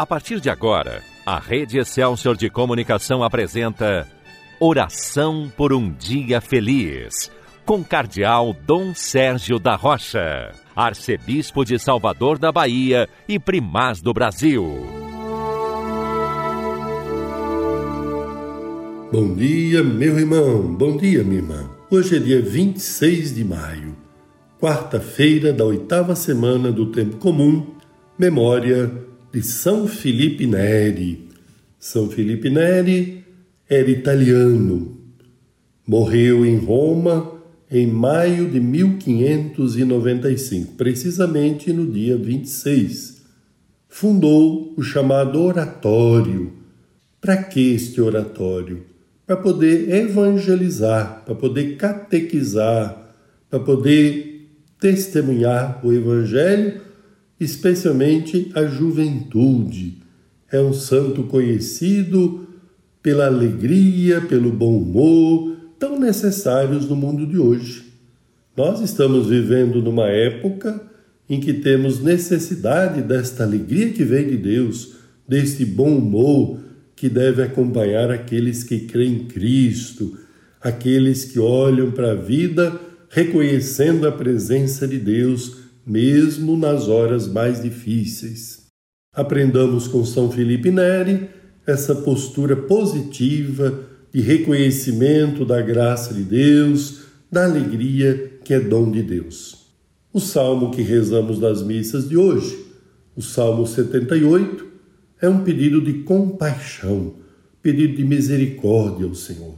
A partir de agora, a Rede Excelsior de Comunicação apresenta Oração por um Dia Feliz, com Cardeal Dom Sérgio da Rocha, Arcebispo de Salvador da Bahia e Primaz do Brasil. Bom dia, meu irmão, bom dia, minha irmã. Hoje é dia 26 de maio, quarta-feira da oitava semana do Tempo Comum, memória de São Felipe Neri. São Felipe Neri era italiano. Morreu em Roma em maio de 1595, precisamente no dia 26. Fundou o chamado oratório. Para que este oratório? Para poder evangelizar, para poder catequizar, para poder testemunhar o evangelho especialmente a juventude. É um santo conhecido pela alegria, pelo bom humor, tão necessários no mundo de hoje. Nós estamos vivendo numa época em que temos necessidade desta alegria que vem de Deus, deste bom humor que deve acompanhar aqueles que creem em Cristo, aqueles que olham para a vida reconhecendo a presença de Deus mesmo nas horas mais difíceis. Aprendamos com São Felipe Neri essa postura positiva de reconhecimento da graça de Deus, da alegria que é dom de Deus. O salmo que rezamos nas missas de hoje, o Salmo 78, é um pedido de compaixão, pedido de misericórdia ao Senhor.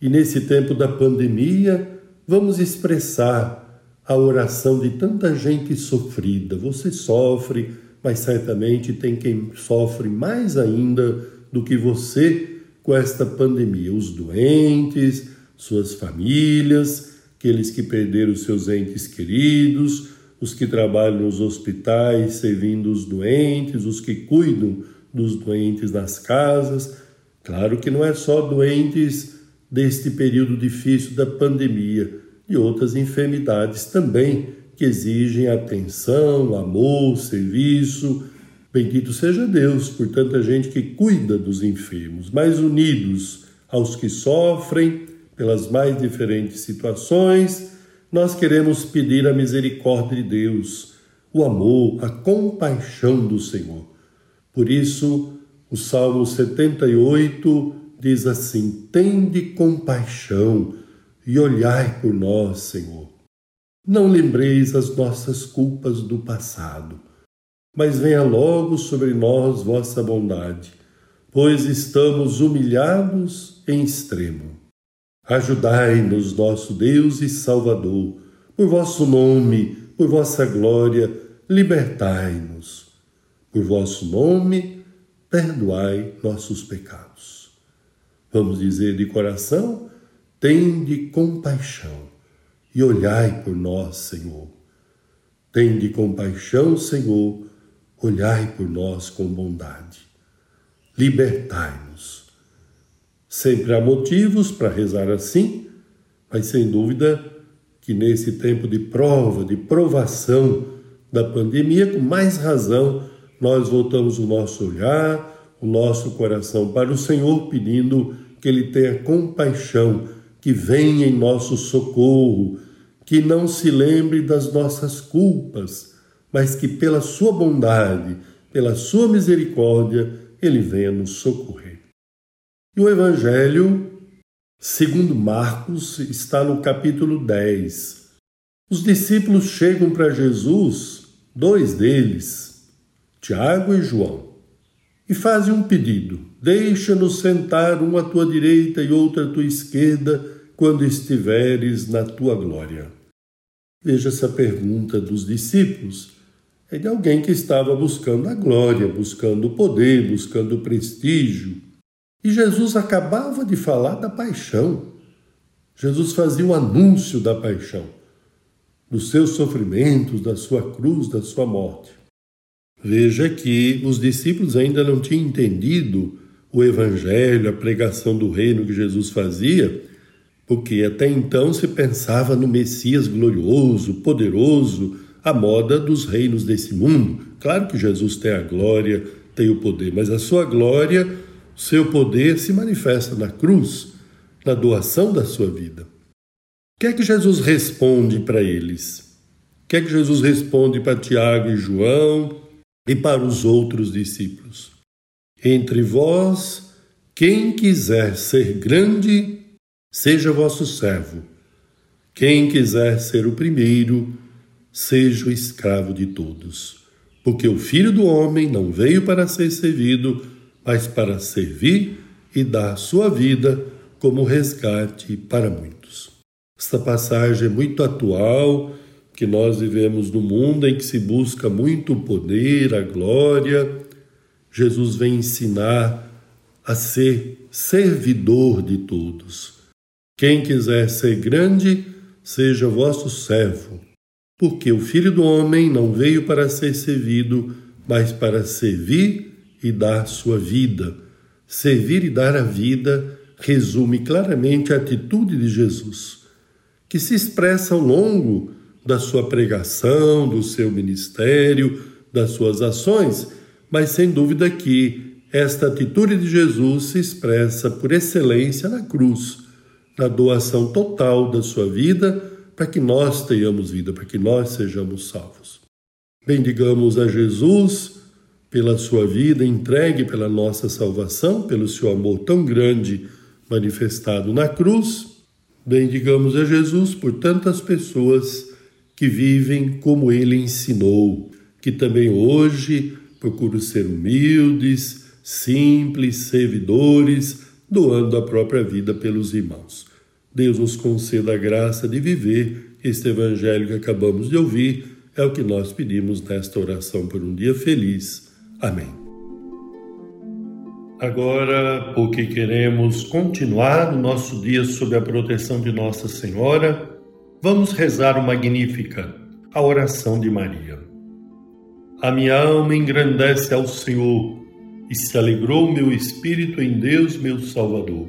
E nesse tempo da pandemia, vamos expressar a oração de tanta gente sofrida. Você sofre, mas certamente tem quem sofre mais ainda do que você com esta pandemia. Os doentes, suas famílias, aqueles que perderam seus entes queridos, os que trabalham nos hospitais servindo os doentes, os que cuidam dos doentes nas casas. Claro que não é só doentes deste período difícil da pandemia e outras enfermidades também que exigem atenção, amor, serviço. Bendito seja Deus por tanta gente que cuida dos enfermos, mais unidos aos que sofrem pelas mais diferentes situações. Nós queremos pedir a misericórdia de Deus, o amor, a compaixão do Senhor. Por isso, o Salmo 78 diz assim: Tende compaixão e olhai por nós, Senhor. Não lembreis as nossas culpas do passado, mas venha logo sobre nós vossa bondade, pois estamos humilhados em extremo. Ajudai-nos, nosso Deus e Salvador, por vosso nome, por vossa glória, libertai-nos. Por vosso nome, perdoai nossos pecados. Vamos dizer de coração Tende compaixão e olhai por nós, Senhor. Tende compaixão, Senhor, olhai por nós com bondade. Libertai-nos. Sempre há motivos para rezar assim, mas sem dúvida que nesse tempo de prova, de provação da pandemia, com mais razão, nós voltamos o nosso olhar, o nosso coração para o Senhor, pedindo que Ele tenha compaixão que venha em nosso socorro, que não se lembre das nossas culpas, mas que pela sua bondade, pela sua misericórdia, ele venha nos socorrer. E o Evangelho, segundo Marcos, está no capítulo 10. Os discípulos chegam para Jesus, dois deles, Tiago e João e faze um pedido: deixa-nos sentar um à tua direita e outro à tua esquerda quando estiveres na tua glória. Veja essa pergunta dos discípulos. É de alguém que estava buscando a glória, buscando o poder, buscando o prestígio. E Jesus acabava de falar da paixão. Jesus fazia o anúncio da paixão, dos seus sofrimentos, da sua cruz, da sua morte. Veja que os discípulos ainda não tinham entendido o evangelho, a pregação do reino que Jesus fazia, porque até então se pensava no Messias glorioso, poderoso, à moda dos reinos desse mundo. Claro que Jesus tem a glória, tem o poder, mas a sua glória, o seu poder se manifesta na cruz, na doação da sua vida. O que é que Jesus responde para eles? O que é que Jesus responde para Tiago e João e para os outros discípulos? Entre vós, quem quiser ser grande, seja vosso servo. Quem quiser ser o primeiro, seja o escravo de todos. Porque o Filho do Homem não veio para ser servido, mas para servir e dar sua vida como resgate para muitos. Esta passagem é muito atual, que nós vivemos num mundo em que se busca muito o poder, a glória. Jesus vem ensinar a ser servidor de todos. Quem quiser ser grande, seja vosso servo, porque o Filho do Homem não veio para ser servido, mas para servir e dar sua vida. Servir e dar a vida resume claramente a atitude de Jesus, que se expressa ao longo da sua pregação, do seu ministério, das suas ações, mas sem dúvida que esta atitude de Jesus se expressa por excelência na cruz, na doação total da sua vida para que nós tenhamos vida, para que nós sejamos salvos. Bendigamos a Jesus pela sua vida entregue pela nossa salvação, pelo seu amor tão grande manifestado na cruz. Bendigamos a Jesus por tantas pessoas que vivem como ele ensinou, que também hoje procuram ser humildes, simples, servidores, doando a própria vida pelos irmãos. Deus nos conceda a graça de viver este evangelho que acabamos de ouvir, é o que nós pedimos nesta oração por um dia feliz. Amém. Agora, porque queremos continuar o nosso dia sob a proteção de Nossa Senhora, Vamos rezar o Magnífica, a oração de Maria. A minha alma engrandece ao Senhor e se alegrou meu espírito em Deus, meu Salvador,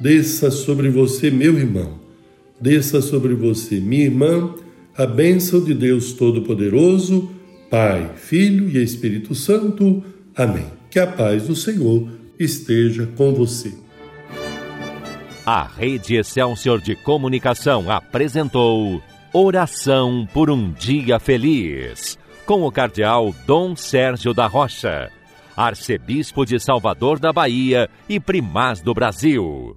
Desça sobre você, meu irmão, desça sobre você, minha irmã, a bênção de Deus Todo-Poderoso, Pai, Filho e Espírito Santo. Amém. Que a paz do Senhor esteja com você. A Rede Excelsior de Comunicação apresentou. Oração por um Dia Feliz, com o Cardeal Dom Sérgio da Rocha, Arcebispo de Salvador da Bahia e Primaz do Brasil.